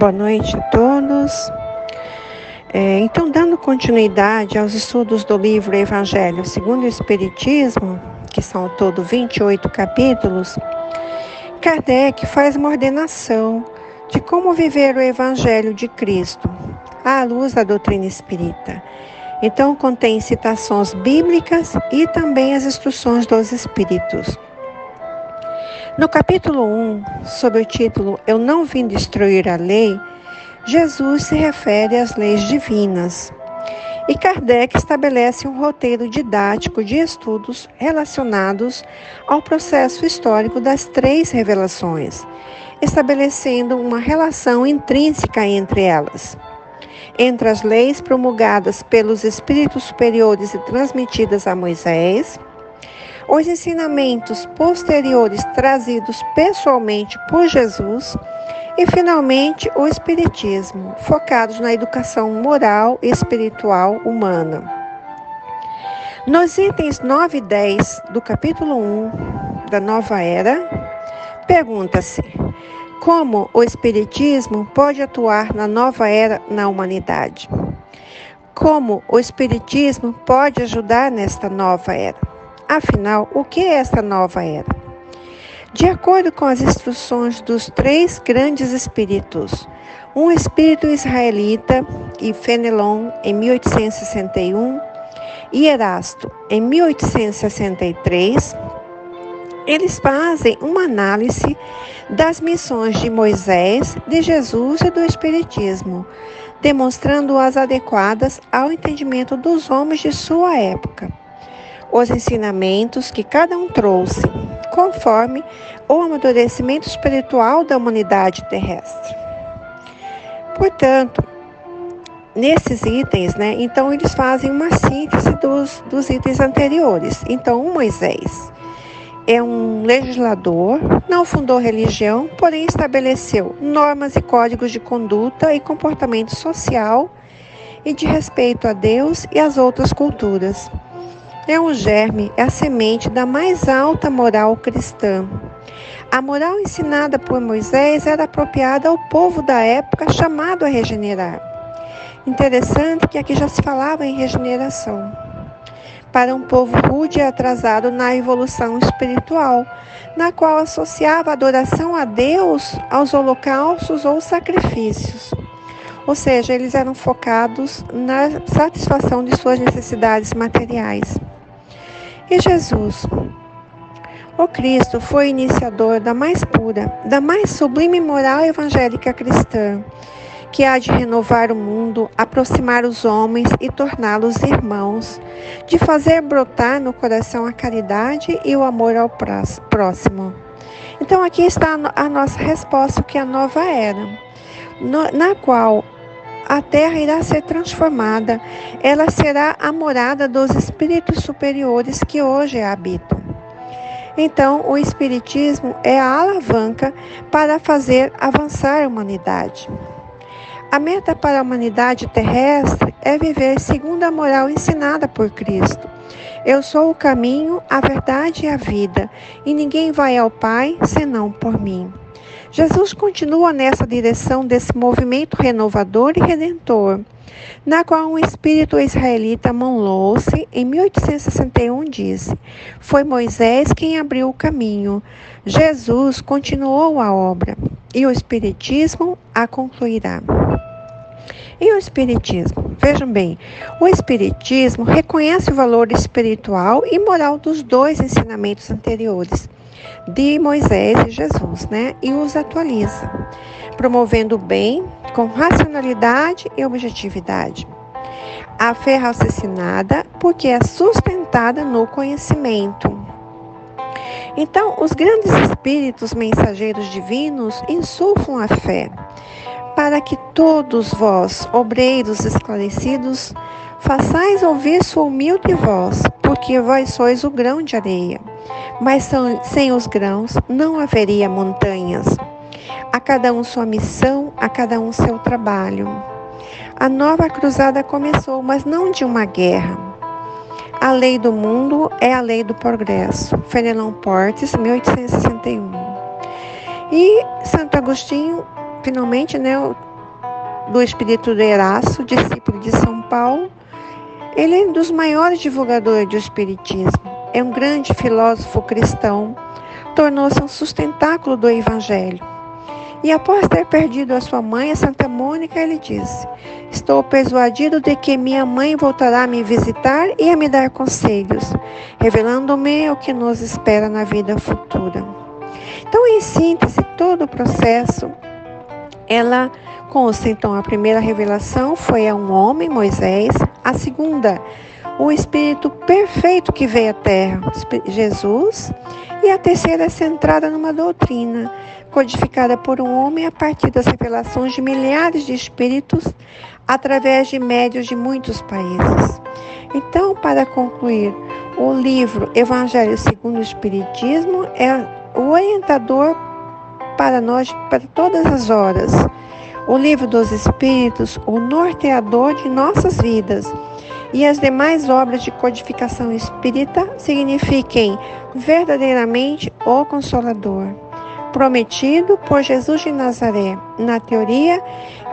Boa noite a todos. É, então, dando continuidade aos estudos do livro Evangelho segundo o Espiritismo, que são ao todo 28 capítulos, Kardec faz uma ordenação de como viver o Evangelho de Cristo à luz da doutrina espírita. Então, contém citações bíblicas e também as instruções dos Espíritos. No capítulo 1, sob o título Eu não vim destruir a lei, Jesus se refere às leis divinas. E Kardec estabelece um roteiro didático de estudos relacionados ao processo histórico das três revelações, estabelecendo uma relação intrínseca entre elas. Entre as leis promulgadas pelos espíritos superiores e transmitidas a Moisés, os ensinamentos posteriores trazidos pessoalmente por Jesus e, finalmente, o Espiritismo, focados na educação moral e espiritual humana. Nos itens 9 e 10 do capítulo 1 da Nova Era, pergunta-se como o Espiritismo pode atuar na nova era na humanidade. Como o Espiritismo pode ajudar nesta nova era? Afinal, o que é essa nova era? De acordo com as instruções dos três grandes espíritos, um espírito israelita e Fenelon em 1861 e Erasto em 1863, eles fazem uma análise das missões de Moisés, de Jesus e do Espiritismo, demonstrando-as adequadas ao entendimento dos homens de sua época os ensinamentos que cada um trouxe, conforme o amadurecimento espiritual da humanidade terrestre. Portanto, nesses itens, né, então eles fazem uma síntese dos, dos itens anteriores. Então, o Moisés é um legislador, não fundou religião, porém estabeleceu normas e códigos de conduta e comportamento social e de respeito a Deus e às outras culturas é um germe, é a semente da mais alta moral cristã. A moral ensinada por Moisés era apropriada ao povo da época chamado a regenerar. Interessante que aqui já se falava em regeneração. Para um povo rude e atrasado na evolução espiritual, na qual associava adoração a Deus aos holocaustos ou sacrifícios. Ou seja, eles eram focados na satisfação de suas necessidades materiais. E Jesus? O Cristo foi iniciador da mais pura, da mais sublime moral evangélica cristã, que há de renovar o mundo, aproximar os homens e torná-los irmãos, de fazer brotar no coração a caridade e o amor ao próximo. Então aqui está a nossa resposta, que é a nova era, na qual a terra irá ser transformada, ela será a morada dos espíritos superiores que hoje a habitam. Então, o Espiritismo é a alavanca para fazer avançar a humanidade. A meta para a humanidade terrestre é viver segundo a moral ensinada por Cristo. Eu sou o caminho, a verdade e a vida, e ninguém vai ao Pai senão por mim. Jesus continua nessa direção desse movimento renovador e redentor, na qual um espírito israelita Monlouce, em 1861, disse: Foi Moisés quem abriu o caminho. Jesus continuou a obra e o Espiritismo a concluirá. E o Espiritismo? Vejam bem, o Espiritismo reconhece o valor espiritual e moral dos dois ensinamentos anteriores de Moisés e Jesus, né? E os atualiza, promovendo o bem com racionalidade e objetividade. A fé é raciocinada porque é sustentada no conhecimento. Então, os grandes espíritos mensageiros divinos insuflam a fé, para que todos vós, obreiros esclarecidos, façais ouvir sua humilde voz, porque vós sois o grão de areia mas sem os grãos não haveria montanhas. A cada um sua missão, a cada um seu trabalho. A nova cruzada começou, mas não de uma guerra. A lei do mundo é a lei do progresso. Fenelon Portes, 1861. E Santo Agostinho, finalmente, né, do Espírito de Eraço, discípulo de São Paulo. Ele é um dos maiores divulgadores do Espiritismo. É um grande filósofo cristão. Tornou-se um sustentáculo do Evangelho. E após ter perdido a sua mãe, a Santa Mônica, ele disse: Estou persuadido de que minha mãe voltará a me visitar e a me dar conselhos, revelando-me o que nos espera na vida futura. Então, em síntese, todo o processo, ela consta, então, a primeira revelação foi a um homem, Moisés, a segunda, o Espírito perfeito que veio à Terra, Jesus, e a terceira é centrada numa doutrina codificada por um homem a partir das revelações de milhares de espíritos através de médios de muitos países. Então, para concluir, o livro Evangelho segundo o Espiritismo é o orientador para nós para todas as horas. O livro dos Espíritos, o norteador de nossas vidas e as demais obras de codificação espírita signifiquem verdadeiramente o Consolador, prometido por Jesus de Nazaré na teoria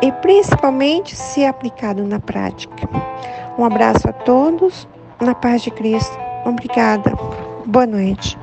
e principalmente se aplicado na prática. Um abraço a todos, na paz de Cristo. Obrigada. Boa noite.